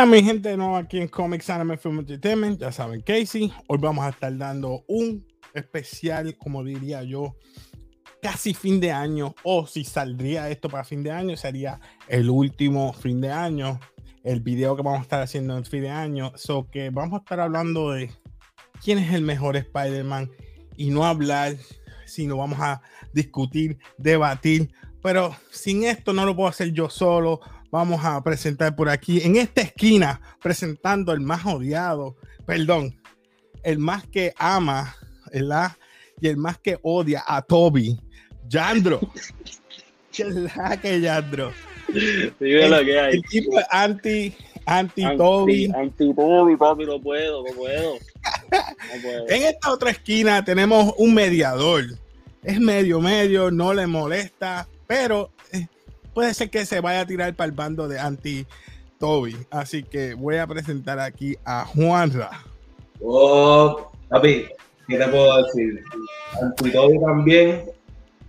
Buenas, mi gente, no aquí en Comics Anime Film Entertainment. Ya saben, Casey. Hoy vamos a estar dando un especial, como diría yo, casi fin de año. O si saldría esto para fin de año, sería el último fin de año. El video que vamos a estar haciendo en fin de año. So que vamos a estar hablando de quién es el mejor Spider-Man y no hablar, sino vamos a discutir, debatir. Pero sin esto no lo puedo hacer yo solo vamos a presentar por aquí, en esta esquina, presentando el más odiado, perdón, el más que ama, ¿verdad? Y el más que odia a Toby, Yandro. ¿Qué es la que Yandro? el, lo que hay. El tipo anti, anti, Toby. Anti Toby, papi, no puedo, no puedo. No puedo. en esta otra esquina tenemos un mediador. Es medio medio, no le molesta, pero eh, puede ser que se vaya a tirar para el bando de anti Toby. Así que voy a presentar aquí a Juanra. Oh, papi, ¿qué te puedo decir? Anti Toby también.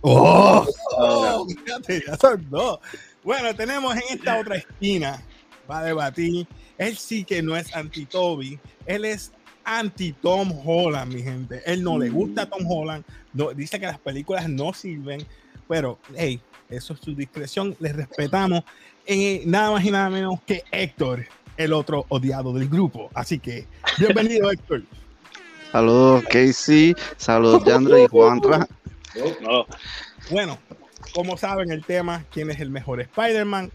Oh, oh fíjate, ya son dos. Bueno, tenemos en esta otra esquina, va a debatir. Él sí que no es anti Toby, él es anti Tom Holland, mi gente. Él no le gusta a Tom Holland, no, dice que las películas no sirven, pero hey, eso es su discreción, les respetamos. Eh, nada más y nada menos que Héctor, el otro odiado del grupo. Así que, bienvenido, Héctor. Saludos, Casey. Saludos, Yandra y Juan. Bueno, como saben el tema, quién es el mejor Spider-Man.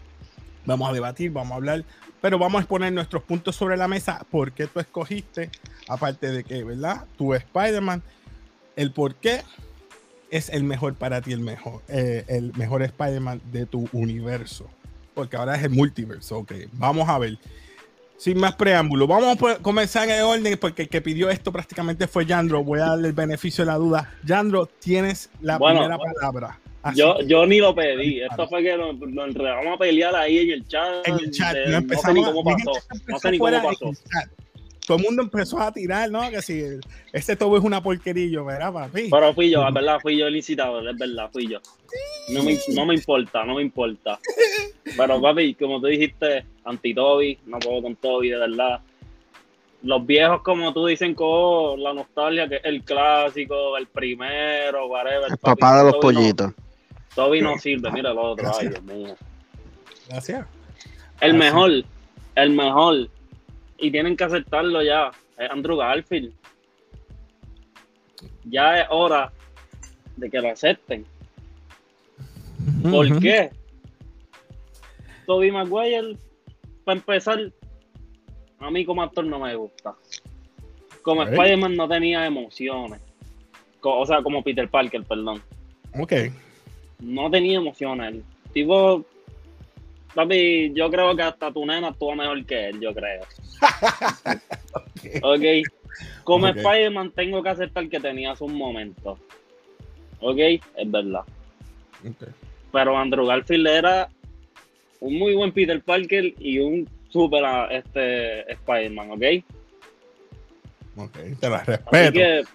Vamos a debatir, vamos a hablar, pero vamos a exponer nuestros puntos sobre la mesa. ¿Por qué tú escogiste? Aparte de que, ¿verdad? Tu Spider-Man. El por qué es el mejor para ti, el mejor, eh, el mejor Spider-Man de tu universo. Porque ahora es el multiverso. Ok, vamos a ver. Sin más preámbulo, vamos a comenzar en el orden porque el que pidió esto prácticamente fue Yandro. Voy a darle el beneficio de la duda. Yandro, tienes la primera palabra. yo, yo ni lo pedí. Esto fue que nos, enredamos a pelear ahí en el chat. En el chat. no, sé ni cómo pasó. No sé ni cómo pasó todo el mundo empezó a tirar, ¿no? Que si este tobo es una porquerillo, ¿verdad, papi? Pero fui yo, es verdad, fui yo el incitador, es verdad, fui yo. No me, no me importa, no me importa. Pero, papi, como tú dijiste, anti-Toby, no puedo con Toby, de verdad. Los viejos, como tú dicen, con la nostalgia, que es el clásico, el primero, whatever. El papá de los pollitos. Toby no sirve, mira el otro, ay, Dios mío. Gracias. El mejor, el mejor y tienen que aceptarlo ya. Es Andrew Garfield. Ya es hora de que lo acepten. ¿Por qué? Toby Maguire, para empezar, a mí como actor no me gusta. Como Spider-Man no tenía emociones. O sea, como Peter Parker, perdón. Ok. No tenía emociones. Tipo Papi, yo creo que hasta tu nena estuvo mejor que él, yo creo. ok. Como Spider-Man tengo que aceptar que tenías un momento. Ok, es verdad. Pero Andrew Garfield era un muy buen Peter Parker y un super este, Spider-Man, ¿ok? Ok, te la respeto.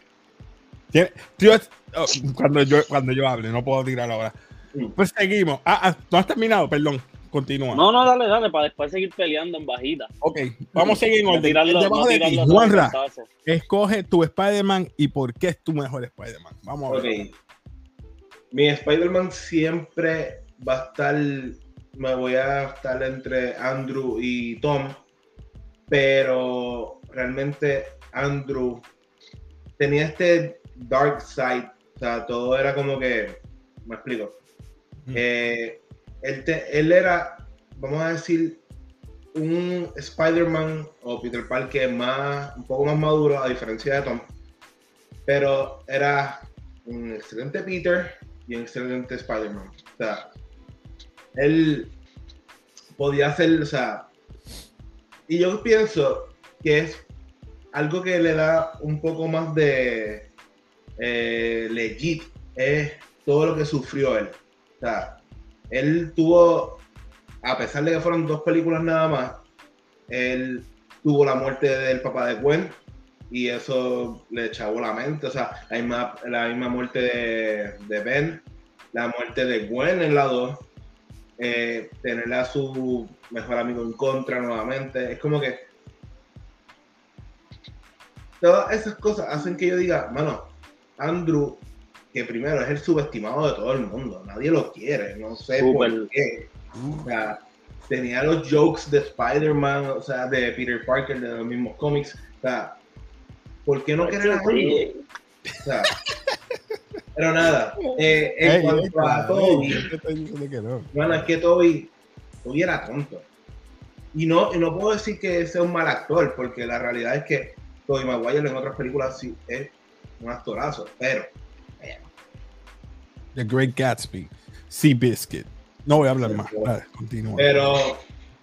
Tío, oh, cuando, yo, cuando yo hable, no puedo tirar ahora. Mm. Pues seguimos. Ah, ah, no has terminado, perdón. Continúa. No, no, dale, dale, para después seguir peleando en bajita. Ok, vamos a seguir en orden. Debajo de ti, Juanra, escoge tu Spider-Man y por qué es tu mejor Spider-Man. Vamos a ver. Mi Spider-Man siempre va a estar, me voy a estar entre Andrew y Tom, pero realmente Andrew tenía este dark side, o sea, todo era como que, me explico. Eh, él, era, vamos a decir, un Spider-Man o Peter Parker más, un poco más maduro, a diferencia de Tom. Pero era un excelente Peter y un excelente Spider-Man. O sea, él podía hacer, o sea, y yo pienso que es algo que le da un poco más de eh, legit, es todo lo que sufrió él. O sea, él tuvo, a pesar de que fueron dos películas nada más, él tuvo la muerte del papá de Gwen y eso le echó la mente. O sea, la misma, la misma muerte de, Ben, la muerte de Gwen en la 2. eh, tenerle a su mejor amigo en contra nuevamente. Es como que todas esas cosas hacen que yo diga, mano, Andrew, que primero es el subestimado de todo el mundo, nadie lo quiere, no sé por qué. O sea, tenía los jokes de Spider-Man, o sea, de Peter Parker, de los mismos cómics. O sea, ¿por qué no querer? Sí. O sea, pero nada, eh, en Ey, cuanto ey, a Toby, no. bueno, es que Toby, Toby era tonto. Y no, y no puedo decir que sea un mal actor, porque la realidad es que Toby Maguire en otras películas sí es un actorazo, pero The Great Gatsby, Sea Biscuit. No voy a hablar más. Dale, continúa. Pero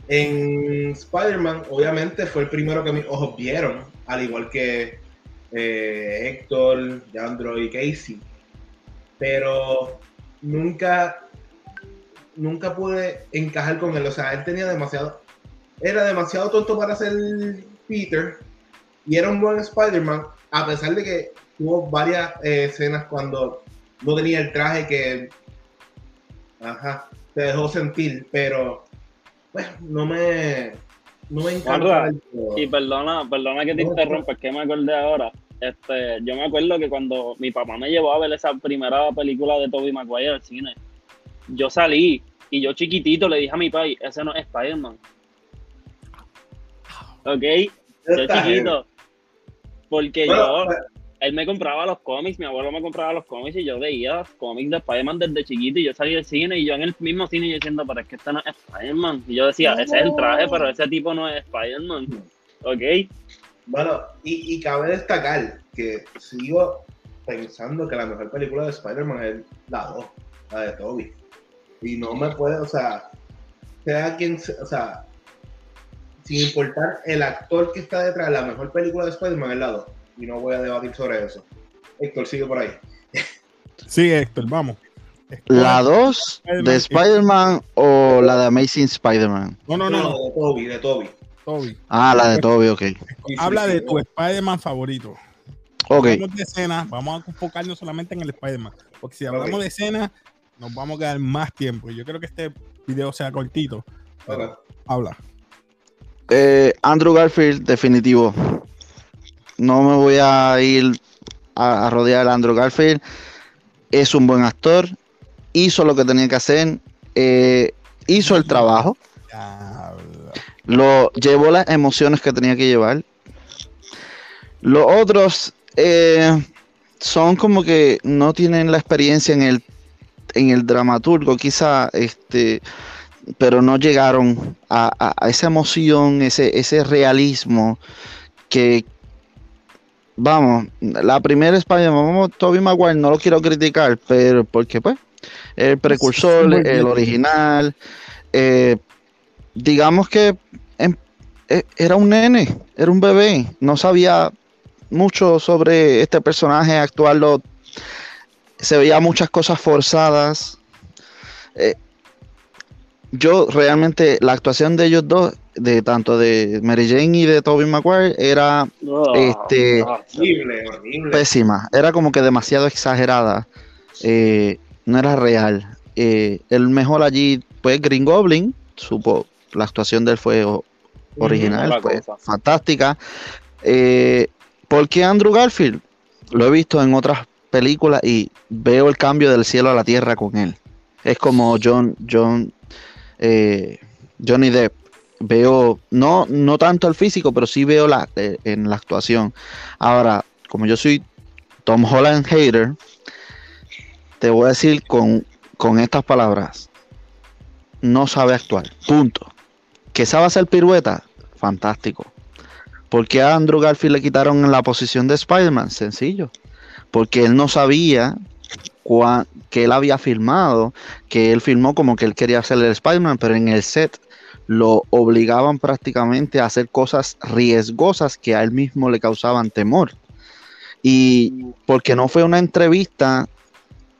en Spider-Man, obviamente, fue el primero que mis ojos vieron, al igual que eh, Héctor, Jandro y Casey. Pero nunca, nunca pude encajar con él. O sea, él tenía demasiado. Era demasiado tonto para ser Peter. Y era un buen Spider-Man, a pesar de que tuvo varias eh, escenas cuando no tenía el traje que. Ajá, te dejó sentir, pero pues no me no me encanta. Y perdona, perdona que te No, interrumpa, es que me acordé ahora. Este, yo me acuerdo que cuando mi papá me llevó a ver esa primera película de Tobey Maguire al cine, yo salí y yo chiquitito le dije a mi pai, ese no es Spider-Man. ¿Ok? Yo chiquito. Porque Bueno, yo, pues, él me compraba los cómics, mi abuelo me compraba los cómics y yo veía cómics de Spider-Man desde chiquito y yo salí del cine y yo en el mismo cine yo diciendo, pero es que este no es Spider-Man. Y yo decía, ese es el traje, pero ese tipo no es Spider-Man. ¿Ok? Bueno, y, y cabe destacar que sigo pensando que la mejor película de Spider-Man es la 2, la de Toby. Y no me puede, o sea, sea quien, o sea, sin importar el actor que está detrás, la mejor película de Spider-Man es la 2. Y no voy a debatir sobre eso. Héctor, sigue por ahí. Sí, Héctor, vamos. ¿La 2 Spider-Man. de Spider-Man o la de Amazing Spider-Man? No, no, no, no, de Toby, de Toby. Toby. Ah, la de Toby, ok. Habla de tu Spider-Man favorito. Ok, Hablamos de escena, vamos a enfocarnos solamente en el Spider-Man. Porque si hablamos de escena, nos vamos a quedar más tiempo. Y Yo creo que este video sea cortito. pero Ok. Habla. eh, Andrew Garfield, definitivo. No me voy a ir a, rodear a Andrew Garfield. Es un buen actor. Hizo lo que tenía que hacer. eh, hizo el trabajo. Lo llevó las emociones que tenía que llevar. Los otros eh, son como que no tienen la experiencia en el, en el dramaturgo, quizá, este, pero no llegaron a, a- a esa emoción, ese, ese realismo que, vamos, la primera Spider-Man, Tobey Maguire, no lo quiero criticar, pero porque pues, el precursor, el original, eh, digamos que em- e- era un nene, era un bebé, no sabía mucho sobre este personaje actual, lo- se veía muchas cosas forzadas. Eh, yo realmente, la actuación de ellos dos, de tanto de Mary Jane y de Tobey Maguire, era Oh, Este- Horrible, horrible. pésima, era como que demasiado exagerada, eh, no era real. Eh, el mejor allí, pues Green Goblin, supo, la actuación de él fue original, otra fue cosa. fantástica. Eh, ¿Por qué Andrew Garfield? Lo he visto en otras películas y veo el cambio del cielo a la tierra con él. Es como John, John, eh, Johnny Depp. Veo, no, no tanto el físico, pero sí veo la, eh, en la actuación. Ahora, como yo soy Tom Holland hater, te voy a decir con, con estas palabras. No sabe actuar. Punto. Que sabe hacer pirueta. Fantástico. ¿Por qué a Andrew Garfield le quitaron la posición de Spider-Man? Sencillo. Porque él no sabía que él había filmado, que él filmó como que él quería hacer el Spider-Man, pero en el set lo obligaban prácticamente a hacer cosas riesgosas que a él mismo le causaban temor. Y porque no fue una entrevista,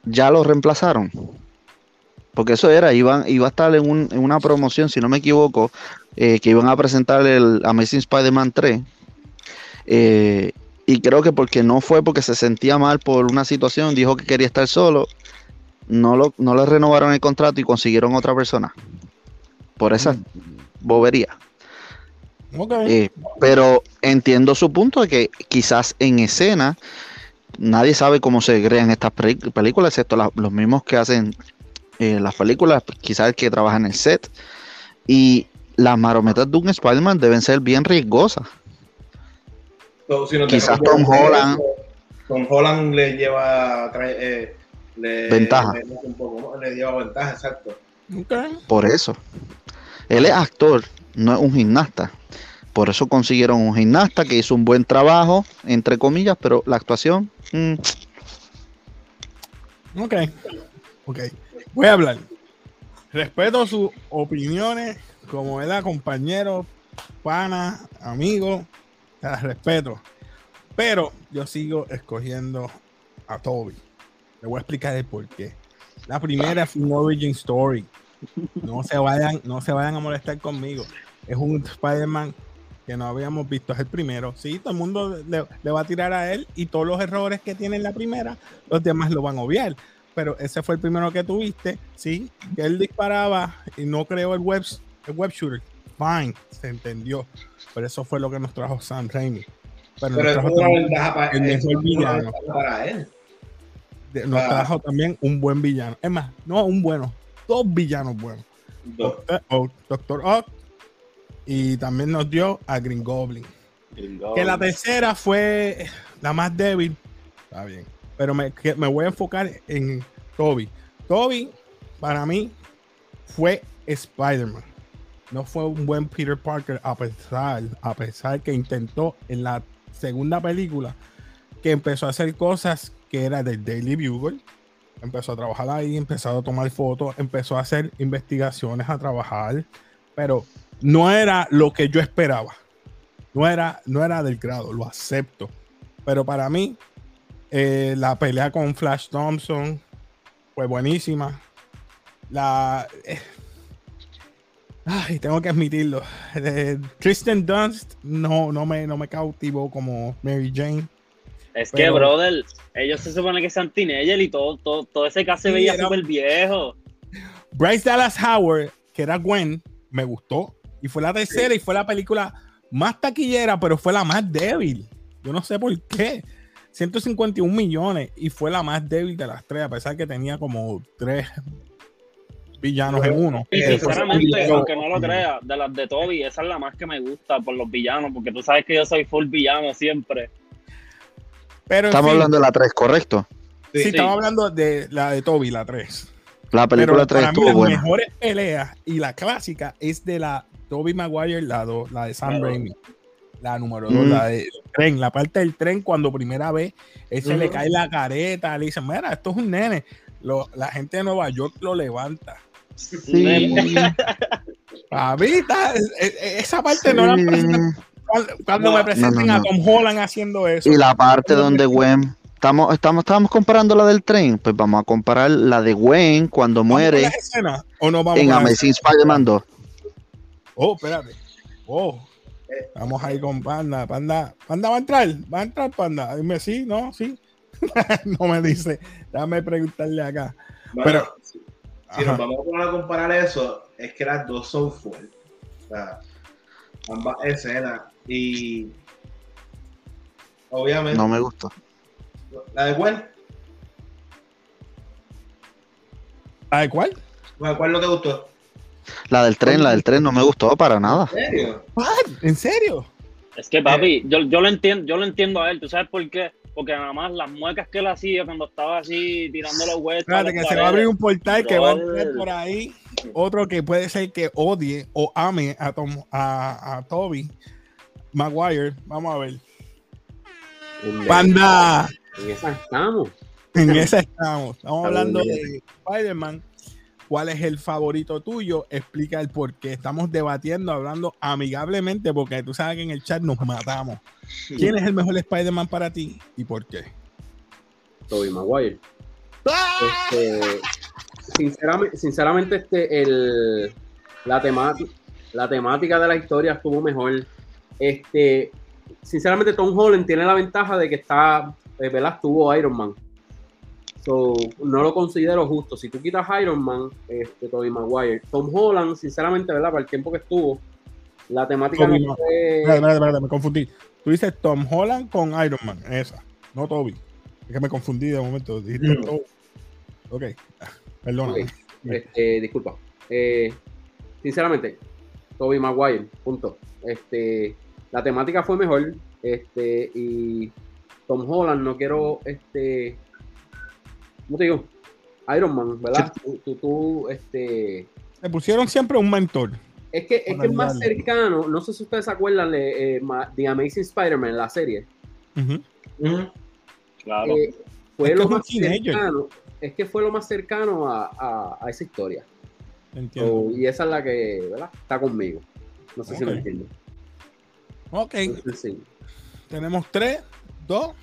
ya lo reemplazaron. Porque eso era, iban, iba a estar en una promoción, si no me equivoco, eh, que iban a presentar el Amazing Spider-Man 3. eh, y creo que porque no fue porque se sentía mal por una situación, dijo que quería estar solo, no, lo, no le renovaron el contrato y consiguieron otra persona. Por esa bobería. Ok. Eh, pero entiendo su punto de que quizás en escena nadie sabe cómo se crean estas películas, excepto la- los mismos que hacen eh, las películas, quizás el que trabaja en el set. Y las marometas de un Spider-Man deben ser bien riesgosas. So, si nos Quizás Tom Holland- Tom Holland le lleva eh, le, Ventaja. Le, un poco más, le lleva ventaja, exacto. Ok. Por eso. Él es actor, no es un gimnasta. Por eso consiguieron un gimnasta que hizo un buen trabajo, entre comillas, pero la actuación, mm, Ok. Ok. Voy a hablar. Respeto sus opiniones como ¿verdad? compañero, pana, amigo. Las respeto. Pero yo sigo escogiendo a Toby. Le voy a explicar el por qué. La primera fue un origin story. No se vayan, no se vayan a molestar conmigo. Es un Spider-Man que no habíamos visto. Es el primero. Sí, todo el mundo le, le va a tirar a él y todos los errores que tiene en la primera, los demás lo van a obviar. Pero ese fue el primero que tuviste, sí, que él disparaba y no creó el web, el web shooter. Fine, se entendió. Pero eso fue lo que nos trajo Sam Raimi. Pero, Pero nos es trajo una también- ventaja para, el mejor villano. para él. nos Ah. trajo también un buen villano. Es más, no un bueno, dos villanos buenos. Doctor, o- Doctor Ock y también nos dio a Green Goblin. Que la tercera fue la más débil. Está bien. Pero me, que me voy a enfocar en Toby. Toby, para mí, fue Spider-Man. No fue un buen Peter Parker a pesar, a pesar que intentó en la segunda película que empezó a hacer cosas que era del Daily Bugle. Empezó a trabajar ahí, empezó a tomar fotos, empezó a hacer investigaciones, a trabajar, pero no era lo que yo esperaba no era, no era del grado, lo acepto. Pero para mí, eh, la pelea con Flash Thompson fue buenísima. La. eh, ay, tengo que admitirlo. Eh, Kristen Dunst no, no, me, no me cautivó como Mary Jane. Es que, Pero- brother, ellos se supone que sean teenagers y todo, todo, todo ese caso se veía súper viejo. Bryce Dallas Howard, que era Gwen, me gustó. Y fue la tercera y fue la película más taquillera, pero fue la más débil. Yo no sé por qué. 151 millones y fue la más débil de las tres, a pesar que tenía como tres villanos en uno. Y sinceramente, aunque no lo creas, de las de Toby, esa es la más que me gusta por los villanos, porque tú sabes que yo soy full villano siempre. Pero en estamos fin, hablando de la 3, ¿correcto? sí, Sí. estamos hablando de la de Toby, la 3. La Pero película 3 para mí estuvo las buena. mejores peleas y la clásica es de la Toby Maguire, la, do- la de Sam. Raimi. La número 2, Mm. la del tren, la parte del tren cuando primera vez él se le cae la careta, le dicen, mira, esto es un nene. Lo- la gente de Nueva York lo levanta. Sí, Pavita, esa parte no la sí. presentan cuando, cuando No, me presenten no, no, a. Tom Holland haciendo eso. Y la parte donde Gwen. Estamos, estamos, estábamos comparando la del tren. Pues vamos a comparar la de Gwen cuando ¿Vamos con muere las escenas o no vamos en Amazing? Spider-Man 2. Oh, espérate. Oh. Vamos ahí con Panda. Panda, Panda va a entrar. Va a entrar Panda. Dime sí, no, sí. no me dice. Déjame preguntarle acá. Bueno, Pero- si, nos vamos a poner a comparar eso, es que las dos son fuertes. O sea, ambas escenas. Y obviamente, No me gustó. la de Gwen, ¿La de cuál? ¿cuál cuál no te gustó? La del tren, la del tren no me gustó para nada. ¿En serio? What? ¿En serio? Es que, papi, yo, yo, lo entiendo, yo lo entiendo a él. ¿Tú sabes por qué? Porque nada más las muecas que él hacía cuando estaba así tirando los huevos. Espérate, que se va a abrir un portal que va a entrar por ahí. Otro que puede ser que odie o ame a, Tom, a, a Toby Maguire. Vamos a ver. Panda. En esa estamos. En esa estamos. Estamos hablando de Spider-Man. ¿Cuál es el favorito tuyo? Explica el por qué. Estamos debatiendo, hablando amigablemente, porque tú sabes que en el chat nos matamos. ¿Quién es el mejor Spider-Man para ti y por qué? Tobey Maguire. ¡Ah! Este, sinceramente, sinceramente este, el, la, temática, la temática de la historia estuvo mejor. Este, sinceramente, Tom Holland tiene la ventaja de que está, eh, ¿verdad? Estuvo Iron Man. So, no lo considero justo. Si tú quitas Iron Man, este, Tobey Maguire, Tom Holland, sinceramente, ¿verdad? Para el tiempo que estuvo, la temática no fue- Espérate, espérate, espérate, me confundí. Tú dices Tom Holland con Iron Man, esa, no Toby. Es que me confundí de momento. Dijiste Mm. Toby. Ok, perdona. Este, disculpa. Eh, sinceramente, Toby Maguire, punto. Este, la temática fue mejor. Este, y Tom Holland, no quiero, este, ¿cómo te digo? Iron Man, ¿verdad? Tú, tú, tú, este, Le pusieron siempre un mentor. es que es, que es más cercano, no sé si ustedes se acuerdan de eh, The Amazing Spider-Man, la serie. Claro. Eh, fue Es que lo más cercano, es que fue lo más cercano a, a- a esa historia. Entiendo. So, y esa es la que, ¿verdad? Está conmigo. No sé si lo Ok. Ok, Entonces, sí. tenemos tres, dos,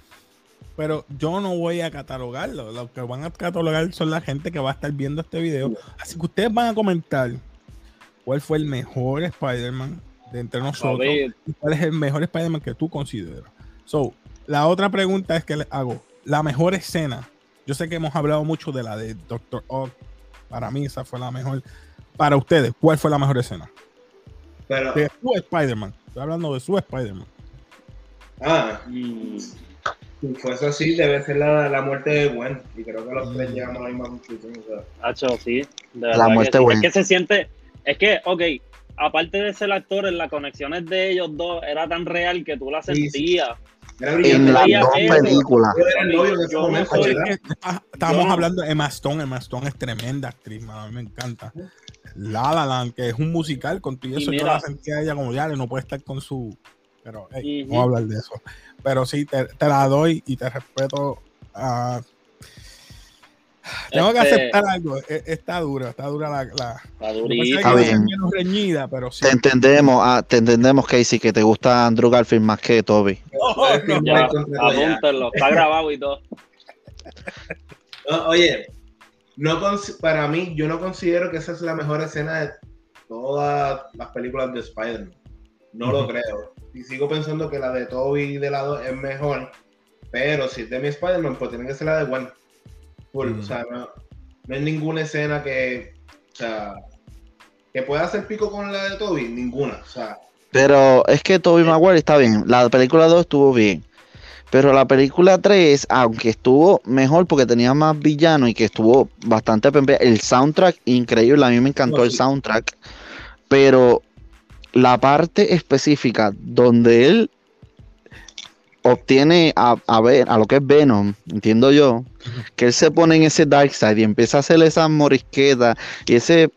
pero yo no voy a catalogarlo. Los que van a catalogar son la gente que va a estar viendo este video. Así que ustedes van a comentar cuál fue el mejor Spider-Man de entre nosotros y cuál es el mejor Spider-Man que tú consideras. So, la otra pregunta es que les hago, la mejor escena. Yo sé que hemos hablado mucho de la de Doctor Ock. Para mí esa fue la mejor. Para ustedes, ¿cuál fue la mejor escena? Pero, De su Spider-Man. Estoy hablando de su Spider-Man. ah, mm, si fuese así, debe ser la, la muerte de Gwen. Y creo que los tres llegamos a la misma conclusión. o sea. Hacho, sí. de La muerte sí. buena. Es que se siente. Es que, ok, aparte de ser actores, las conexiones de ellos dos era tan real que tú la Sí, sí. sentías. Era En las dos películas. Yo era el novio en ese Yo no momento, soy- ¿verdad? Es que está- Estábamos Yo no- hablando de Emma Stone. Emma Stone es tremenda actriz, a mí me encanta. La La Land, que es un musical, con todo Y eso yo la sentía a ella como ya, no puede estar con su. Pero hey, Ujú. no voy a hablar de eso. Pero sí, te, te la doy y te respeto. ah, tengo que Este- aceptar algo. e- Está dura, está dura la. la Está lo que pasa es durito. que Está va a ser bien. menos reñida, pero sí. Te entendemos, ah, te entendemos, Casey, que te gusta Andrew Garfield más que Toby. Oh, no. Apúntenlo. Está grabado y todo. No, oye, no para mí, yo no considero que esa es la mejor escena de todas las películas de Spider-Man. No lo creo. Y sigo pensando que la de Toby de la 2 es mejor. Pero si es de mi Spider-Man, pues tiene que ser la de Gwen. Full. Mm. O sea, no, no hay ninguna escena que. O sea, que pueda hacer pico con la de Toby. Ninguna. O sea, Pero es que Toby Maguire está bien. La película 2 estuvo bien. Pero la película 3, aunque estuvo mejor porque tenía más villano y que estuvo bastante pempe- el soundtrack increíble, a mí me encantó No, el soundtrack, pero la parte específica donde él obtiene a, a ver a lo que es Venom, entiendo yo, que él se pone en ese dark side y empieza a hacer esa morisqueta y ese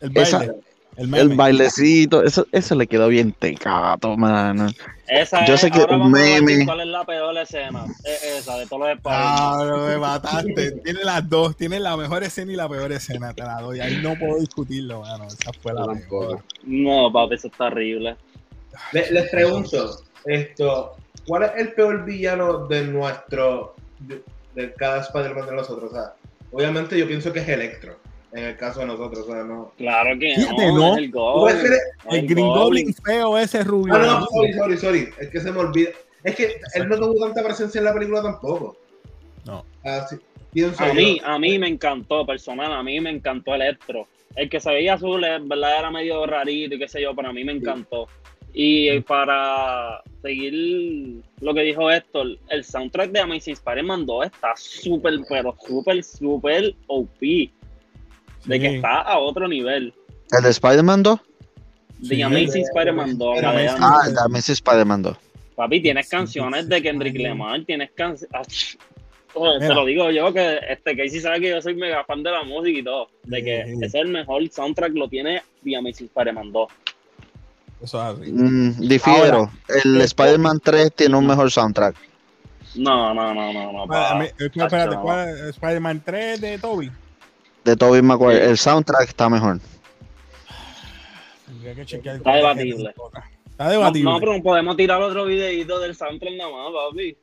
El baile. esa- el, bailecito, eso, eso le quedó bien tecato, mano. Esa Yo es, sé que un meme- ¿Cuál es la peor escena? Es esa, de todos los Ah, Spider-Man. pero me mataste. Tiene las dos. Tiene la mejor escena y la peor escena. Te la doy. Ahí no puedo discutirlo, mano. Esa fue la Yo peor. No, papi, eso está horrible. le- les pregunto, esto, ¿cuál es el peor villano de nuestro. de, de cada Spider-Man de nosotros? O sea, obviamente yo pienso que es Electro. En el caso de nosotros, o sea, no. Claro que Fíjate, no, ¿no? es el Goblin. El el Green Goblin. Goblin feo ese rubio. Ah, no, sorry, sorry, sorry. Es que se me olvida. Es que él no tuvo tanta presencia en la película tampoco. No. Así, pienso A yo. mí, a mí me encantó, personal, a mí me encantó Electro. El que se veía azul, es verdad, era medio rarito y qué sé yo, pero a mí me encantó. Y para seguir lo que dijo Héctor, el soundtrack de Amazing Spider-Man 2 está súper, pero súper, súper OP. De que está a otro nivel. ¿El de Spider-Man 2? The Sí, Amazing de- Spider-Man 2. de la de Amazing- Am- Ah, el de Amazing Spider-Man 2. Papi, tienes canciones sí, de. Kendrick Lamar, tienes canciones. Te Mira. lo digo yo que este Casey sabe que yo soy mega fan de la música y todo. De que Sí. ese es el mejor soundtrack, lo tiene The Amazing Spider-Man 2. Eso es así. Mm, difiero. el eh, Spider-Man 3 tiene un mejor soundtrack. No, no, no, no, no. Mí- eh, espérate, no. ¿cuál es Spider-Man 3 de Toby? De Tobey Maguire. Sí. El soundtrack está mejor. Tendría que chequear. Está debatible. Está No, debatible. no, pero podemos tirar otro videito del soundtrack nada más, papi.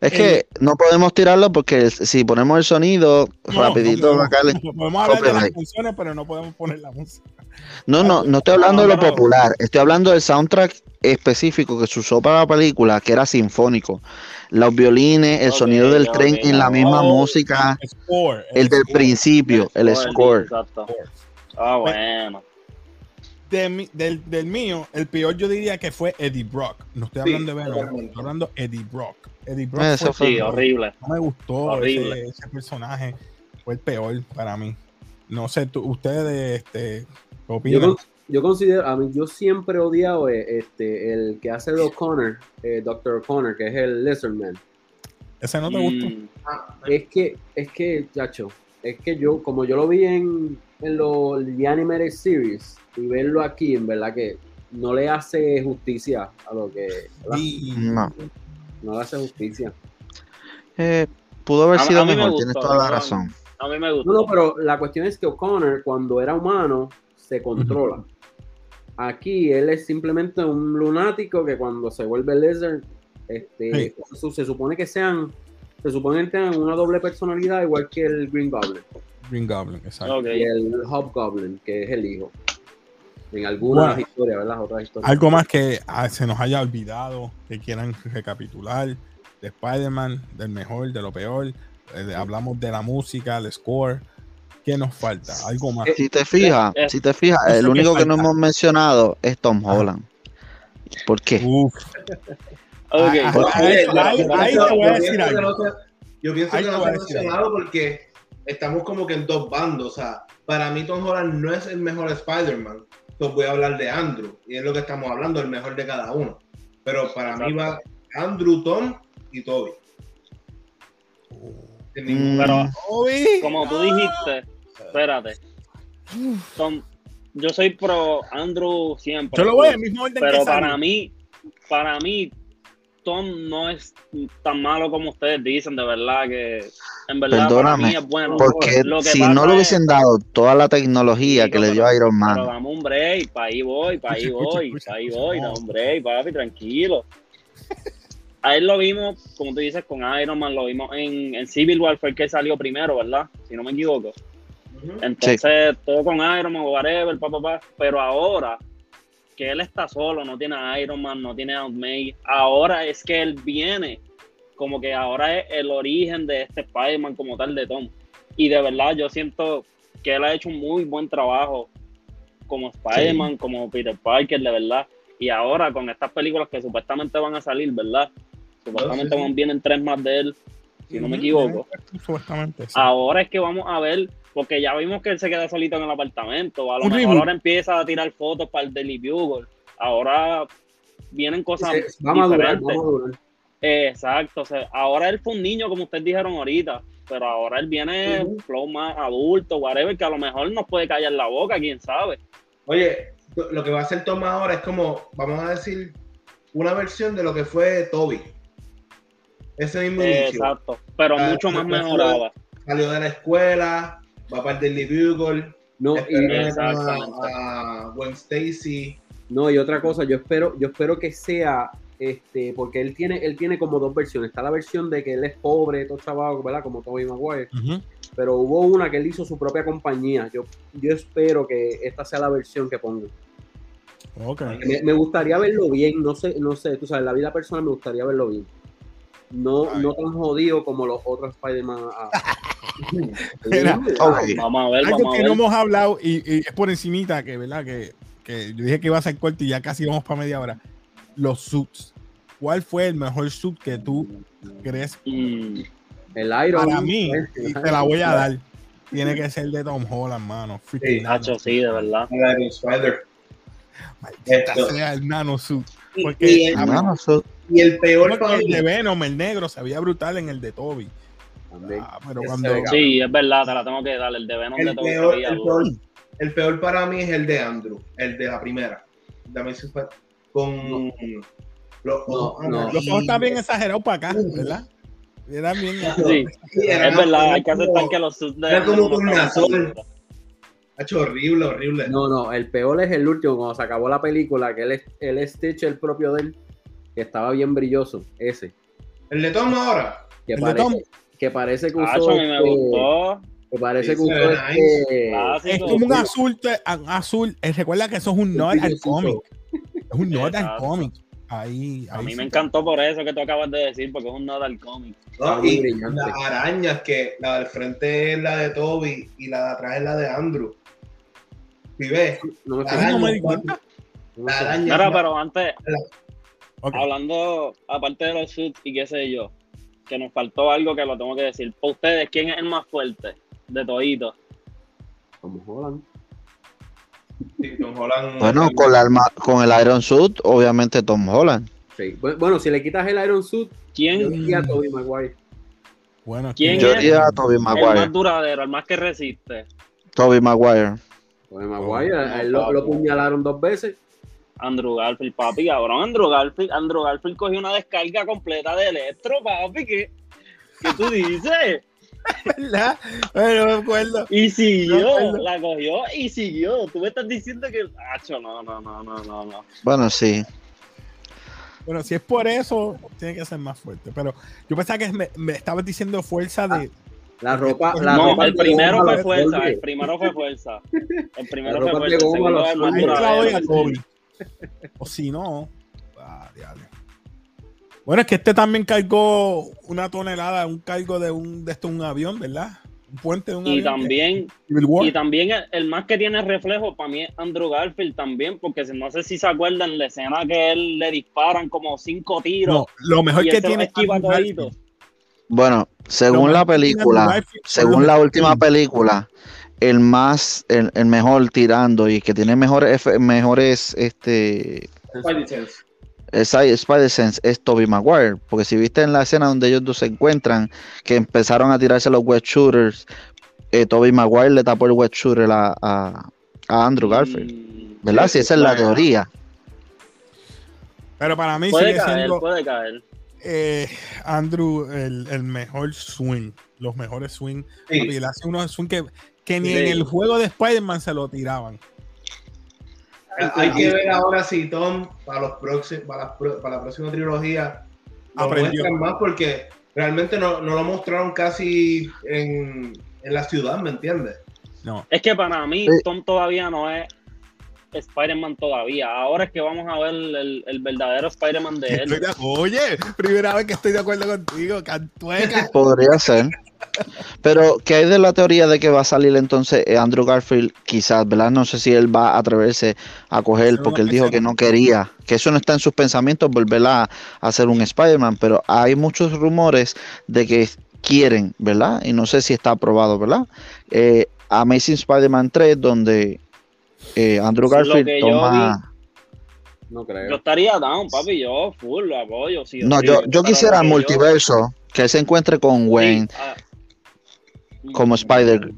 Es Eh, que no podemos tirarlo porque si ponemos el sonido No, rapidito no podemos, podemos hablar de las canciones, pero no podemos poner la música. No, no, no estoy hablando de lo popular. Estoy hablando del soundtrack específico que se usó para la película, que era sinfónico. Los violines, el sonido del tren en la misma Oh, música, el score, el del score. principio, el Score, score. Exacto. Ah, bueno. De mi- del, del mío, el peor yo diría que fue Eddie Brock. No estoy Sí, hablando de Venom, estoy hablando de Eddie Brock. Eddie Brock Eso fue Sí, horrible. No me gustó Horrible. ese, ese personaje. Fue el peor para mí. No sé, tú- ustedes, este, ¿qué Yo, opinan? Yo considero, a mí, yo siempre he odiado eh, este, el que hace de O'Connor, eh, Dr. O'Connor, que es el Lizardman. Ese no te gustó. Mm, Ah, Es que, es que, chacho, es que yo, como yo lo vi en, en los The Animated Series y verlo aquí, en verdad que no le hace justicia a lo que. No. No le hace justicia. Eh, pudo haber A- sido a mí me mejor, gustó, tienes toda la razón. a mí me gustó. No, no, pero la cuestión es que O'Connor, cuando era humano, se controla. Aquí él es simplemente un lunático que cuando se vuelve lizard, este, se supone que sean, se supone que tengan una doble personalidad igual que el Green Goblin Green Goblin, exacto. Ok. y el Hobgoblin, que es el hijo. En algunas Bueno. historias, ¿verdad? Otras historias. Algo más que ah, se nos haya olvidado, que quieran recapitular de Spider-Man, del mejor, de lo peor. Eh, de- hablamos de la música, el score. ¿Qué nos falta? Algo más. Si te fijas, Eh, si te fijas, el que único que no hemos mencionado es Tom. Holland. ¿Por qué? Uf. Ah, ah, ahí- Yo pienso- ahí te voy a yo decir pienso que algo. no se- Yo pienso Ahí que te no voy se a ha mencionado porque estamos como que en dos bandos. O sea, para mí Tom Holland no es el mejor Spider-Man. Entonces voy a hablar de Andrew. Y es lo que estamos hablando, el mejor de cada uno. Pero para mí va Andrew, Tom y Toby. Mm, Pero Obi. como tú dijiste, espérate. Tom, yo soy pro Andrew siempre. Yo lo voy al mismo orden Pero que para mí, para mí, Tom no es tan malo como ustedes dicen, de verdad que en verdad para Perdóname, mí es bueno. Porque Lo que si no le es- hubiesen dado toda la tecnología que le dio pero- Iron Man, Pero dame un break, pa' ahí voy, pa' ahí Escucha, voy, escucha, pa' ahí escucha, voy, no, dame un break, papi, tranquilo. A él lo vimos, como tú dices, con Iron Man, lo vimos en, en Civil War, fue el que salió primero, ¿verdad? Si no me equivoco. Entonces, todo con Iron Man, whatever, pa, pa, pa. Pero ahora que él está solo, no tiene a Iron Man, no tiene a May, ahora es que él viene, como que ahora es el origen de este Spider-Man como tal de Tom. Y de verdad, yo siento que él ha hecho un muy buen trabajo como Spider-Man, como Peter Parker, de verdad. Y ahora con estas películas que supuestamente van a salir, ¿verdad? Supuestamente sí, sí. van, vienen tres más de él, si no me equivoco. Supuestamente. sí. Ahora es que vamos a ver, porque ya vimos que él se queda solito en el apartamento. A lo Un mejor reboot. ahora empieza a tirar fotos para el Daily Bugle. Ahora vienen cosas Se- va a madurar, diferentes. va a madurar. Exacto. o sea, ahora él fue un niño, como ustedes dijeron ahorita. Pero ahora él viene Ujú. flow más adulto, whatever, que a lo mejor nos puede callar la boca, quién sabe. Oye, lo que va a hacer Tom ahora es como, vamos a decir, una versión de lo que fue Toby. Ese mismo inicio. Exacto. Pero Ah, mucho más mejorada. Salió de la escuela, va para el Daily Bugle, No, y, a, a Gwen Stacy. no, y otra cosa, yo espero, yo espero que sea este, porque él tiene, él tiene como dos versiones. Está la versión de que él es pobre, todo chaval, ¿verdad? Como Tobey Maguire. Ujú. Pero hubo una que él hizo su propia compañía. Yo, yo espero que esta sea la versión que ponga. Ok. Me, me gustaría verlo bien, no sé, no sé, tú sabes, la vida personal me gustaría verlo bien. No, Ay. no tan jodido como los otros Spider-Man. Ah. Mira, ok. Vamos a ver, Algo vamos a que ver. no hemos hablado y, y es por encimita que, ¿verdad? Que, que yo dije que iba a ser corto y ya casi vamos para media hora. Los suits. ¿Cuál fue el mejor suit que tú crees? Mm, El Iron Para mí, y te la voy a dar. Tiene que ser de Tom Holland, mano. Freaking Sí, nano. Nacho, sí, de verdad. Iron Spider. Maldita Esto. sea el nano suit. Y, Porque- y el, Ah, Hermano, eso- y el peor Porque el de Venom, el negro, se veía brutal en el de Toby. También. Ah, pero cuando. Sí, es verdad, te la tengo que dar. El de Venom de el, todo peor, el, peor, el peor para mí es el de Andrew, el de la primera. Dame con los ojos No, no. Los ojos están bien exagerados para acá, ¿verdad? Eran bien. Sí, Sí, era es verdad, como- hay que aceptar que los de era como Venom no un estaban tan azul. duros. Ha hecho horrible, horrible. No, no, el peor es el último, cuando se acabó la película, que él es, él Stitch, el propio de él, que estaba bien brilloso, ese. El de Tom ahora. Que El de Tom. Que parece que usó. a mí me este- gustó. que parece que Sí, usó se ve este. Es como un azul, azul. eh, recuerda que eso es un nod al cómic. Es un nod al cómic. Ahí, A mí sí me encantó por eso que tú acabas de decir, porque es un nod al cómic. Y brillante. las arañas, que la del frente es la de Toby y la de atrás es la de Andrew. ¿Y ves? No me La Sí, fijé. no me di araña, cuenta. No me La araña. Mira, pero antes, hablando, aparte de los suits y qué sé yo, que nos faltó algo que lo tengo que decir. Para ustedes, ¿quién es el más fuerte de todito? Tom Holland. Sí, Tom Holland- Bueno, con, la arma- con el Iron Suit, obviamente Tom Holland. Sí. Bu- Bueno, si le quitas el Iron Suit, yo ¿Quién diría Tobey Maguire. Bueno, ¿Quién Yo es? diría a Tobey el más Maguire. duradero, el más que resiste? Tobey Maguire. Tobey Maguire, Oh, a él lo, lo puñalaron dos veces. Andrew Garfield, papi, cabrón. Andrew Garfield, Andrew Garfield cogió una descarga completa de electro, papi. ¿Qué, qué tú dices? ¿Verdad? Bueno, me acuerdo. Y siguió, No, la cogió y siguió. Tú me estás diciendo que. Acho, no, no, no, no, no, no. Bueno, sí. Bueno, si es por eso, tiene que ser más fuerte. Pero yo pensaba que me, me estabas diciendo fuerza de. La ropa, la no, ropa el primero fue fuerza, el primero fue fuerza. El primero fue fuerza, el segundo los es. O si no. ah. Bueno, es que este también cargó una tonelada, un cargo de un de esto, un avión, ¿verdad? Un puente de un Y avión. también, y también el, el más que tiene reflejo para mí es Andrew Garfield también, porque no sé si se acuerdan la escena que él le disparan como cinco tiros. No, lo mejor y que tiene. Garfield, Bueno, según la película, según la última película, el más, el, el mejor tirando y que tiene mejores, mejores, este, Spidey Sense. esa Spider Sense es Toby Maguire, porque si viste en la escena donde ellos dos se encuentran, que empezaron a tirarse los wet shooters, eh, Toby Maguire le tapó el wet shooter a, a, a Andrew Garfield, ¿verdad? sí, Si esa es la teoría. Pero para mí Puede sigue caer, siendo puede caer. eh, Andrew el, el mejor swing. Los mejores swing. Sí. Papi, él hace unos swing que, que ni Sí. en el juego de Spider-Man se lo tiraban. Hay que ver ahora si Tom, para, los próximos, para, la, pro- para la próxima trilogía, lo Aprendió. muestran más porque realmente no, no lo mostraron casi en, en la ciudad, ¿me entiendes? No. Es que para mí, Sí. Tom todavía no es Spider-Man todavía. Ahora es que vamos a ver el, el verdadero Spider-Man de Estoy él. de- oye, primera vez que estoy de acuerdo contigo, cantueca. Podría ser. Pero, ¿qué hay de la teoría de que va a salir entonces eh, Andrew Garfield? Quizás, ¿verdad? No sé si él va a atreverse a coger, porque él dijo que no quería, que eso no está en sus pensamientos, volver a, a hacer un Spider-Man, pero hay muchos rumores de que quieren, ¿verdad? Y no sé si está aprobado, ¿verdad? Eh, Amazing Spider-Man 3, donde eh, Andrew Garfield yo toma... No Yo creo. estaría down, papi. Yo full lo apoyo. No, yo, yo quisiera que yo- multiverso, que él se encuentre con Wayne Sí, ah, como Spider.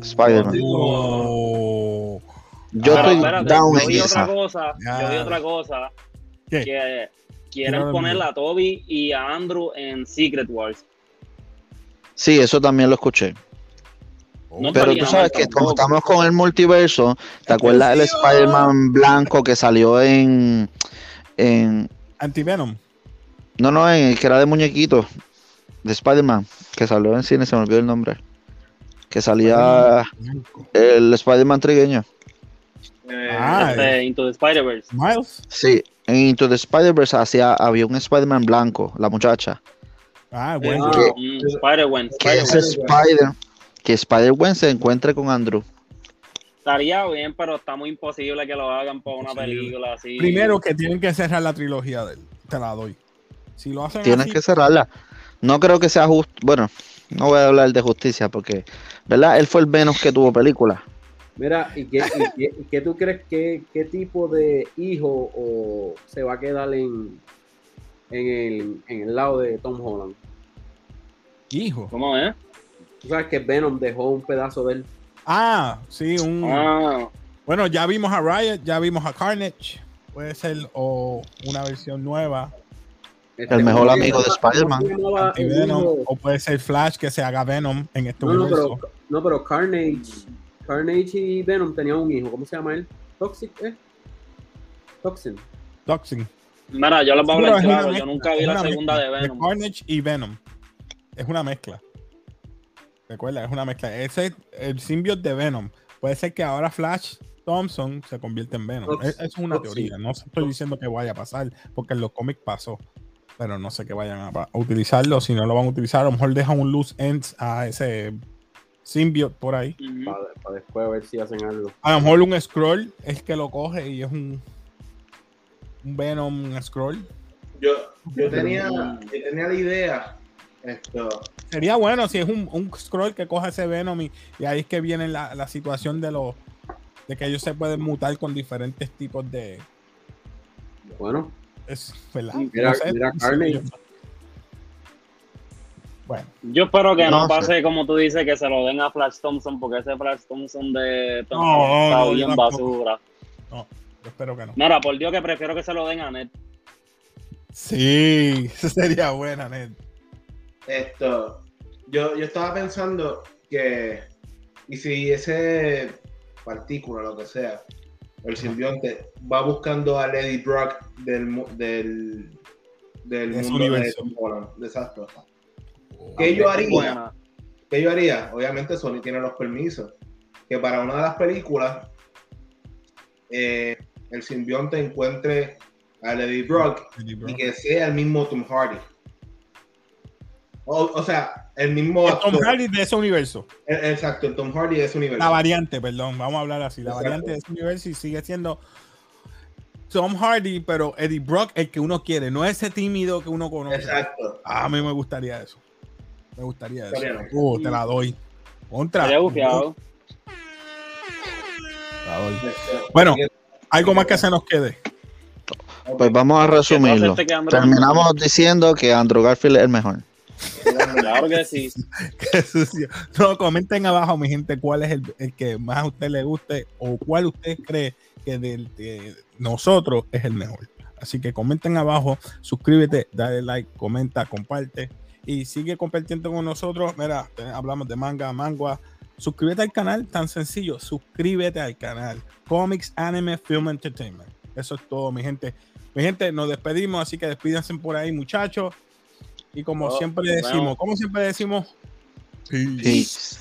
Spider-Man. Oh. Yo Ah, estoy espérate, down yo en vi esa. otra cosa, yo vi otra cosa ¿Qué? que quieren ver poner a Toby y a Andrew en Secret Wars. Sí, eso también lo escuché. No Pero tú sabes que como estamos con el multiverso, ¿te acuerdas el ¡Atención! Spider-Man blanco que salió en, en Antivenom. no, no, en el que era de muñequito, de Spider-Man, que salió en cine, se me olvidó el nombre. Que salía el Spider-Man trigueño. Eh, Ah, Este, Into the Spider-Verse. Miles. Sí, en Into the Spider-Verse hacía, había un Spider-Man blanco, la muchacha. Ah, Eh, bueno. ah, Mm, Spider-Gwen. Que ese. Spider, que Spider-Gwen se encuentre con Andrew. Estaría bien, pero está muy imposible que lo hagan por una película así. Primero que tienen que cerrar la trilogía de él. Te la doy. Si lo hacen Tienes así, que cerrarla. No creo que sea justo. Bueno, no voy a hablar de justicia porque, ¿verdad? Él fue el menos que tuvo película. Mira, ¿y qué, y qué- y qué tú crees que qué tipo de hijo o se va a quedar en, en, el, en el lado de Tom Holland? hijo. ¿Cómo es? Tú sabes que Venom dejó un pedazo de él. Ah, sí, un. Ah, Bueno, ya vimos a Riot, ya vimos a Carnage. Puede ser o una versión nueva, Este, El mejor ¿cómo se amigo de Spider-Man. o puede ser Flash que se haga Venom en este No, no, universo. pero, no, pero Carnage. Carnage y Venom tenían un hijo. ¿Cómo se llama él? Toxic, ¿eh? Toxin. Toxin. mira, yo les voy a hablar claro. Yo nunca vi la segunda mezcla de Venom. Carnage y Venom. Es una mezcla. Recuerda, es una mezcla. Ese es el symbiote de Venom. Puede ser que ahora Flash Thompson se convierte en Venom. Ops, Es- una ops, teoría. No estoy diciendo que vaya a pasar, porque en los cómics pasó. Pero no sé que vayan a, utilizarlo. Si no lo van a utilizar, a lo mejor dejan un loose ends a ese symbiote por ahí. Para, después ver si hacen algo. A lo mejor un scroll es que lo coge y es un, un Venom un scroll. Yo, yo, tenía, yo tenía la idea. Esto, Sería bueno si es un, un scroll que coja ese Venom y, y ahí es que viene la, la situación de los de que ellos se pueden mutar con diferentes tipos de Bueno, es, ¿verdad? Mira- mira Carnage. Bueno, Yo espero que no, No sé. pase como tú dices, que se lo den a Flash Thompson, porque ese Flash Thompson de Thompson No, está no, yo bien basura. yo espero que no. Mira, por Dios que prefiero que se lo den a Ned. Sí, sería buena, Ned. Esto, yo, yo estaba pensando que, y si ese partícula, lo que sea, el simbionte, va buscando a Lady Brock del, del, del De mundo de. Tom Holland. Exacto. ¿Qué yo haría? Buena. ¿Qué yo haría? Obviamente Sony tiene los permisos. Que para una de las películas eh, el simbionte encuentre a Lady Brock y que sea el mismo Tom Hardy. O, o sea, el mismo Tom actor. Hardy de ese universo. Eh, Exacto, el Tom Hardy de ese universo. La variante, perdón, vamos a hablar así. La Exacto. variante de ese universo y sigue siendo Tom Hardy, pero Eddie Brock, el que uno quiere, no ese tímido que uno conoce. Exacto. Ah, a mí me gustaría eso. Me gustaría eso. Uh, te la doy. Contra. Estaría bufiado. Te la doy. Este, Bueno, algo más que se nos quede. Pues vamos a resumirlo. Entonces, ¿qué Andrew- Terminamos diciendo que Andrew Garfield es el mejor. Claro que sí. Qué sucio. No, comenten abajo, mi gente, cuál es el, el que más a usted le guste o cuál usted cree que de, de nosotros es el mejor. Así que comenten abajo, suscríbete, dale like, comenta, comparte y sigue compartiendo con nosotros. Mira, hablamos de manga, mangua. Suscríbete al canal, tan sencillo. Suscríbete al canal Comics Anime Film Entertainment. Eso es todo, mi gente. Mi gente, nos despedimos, así que despídanse por ahí, muchachos. Y como Oh, siempre decimos, como siempre decimos, Peace. Peace.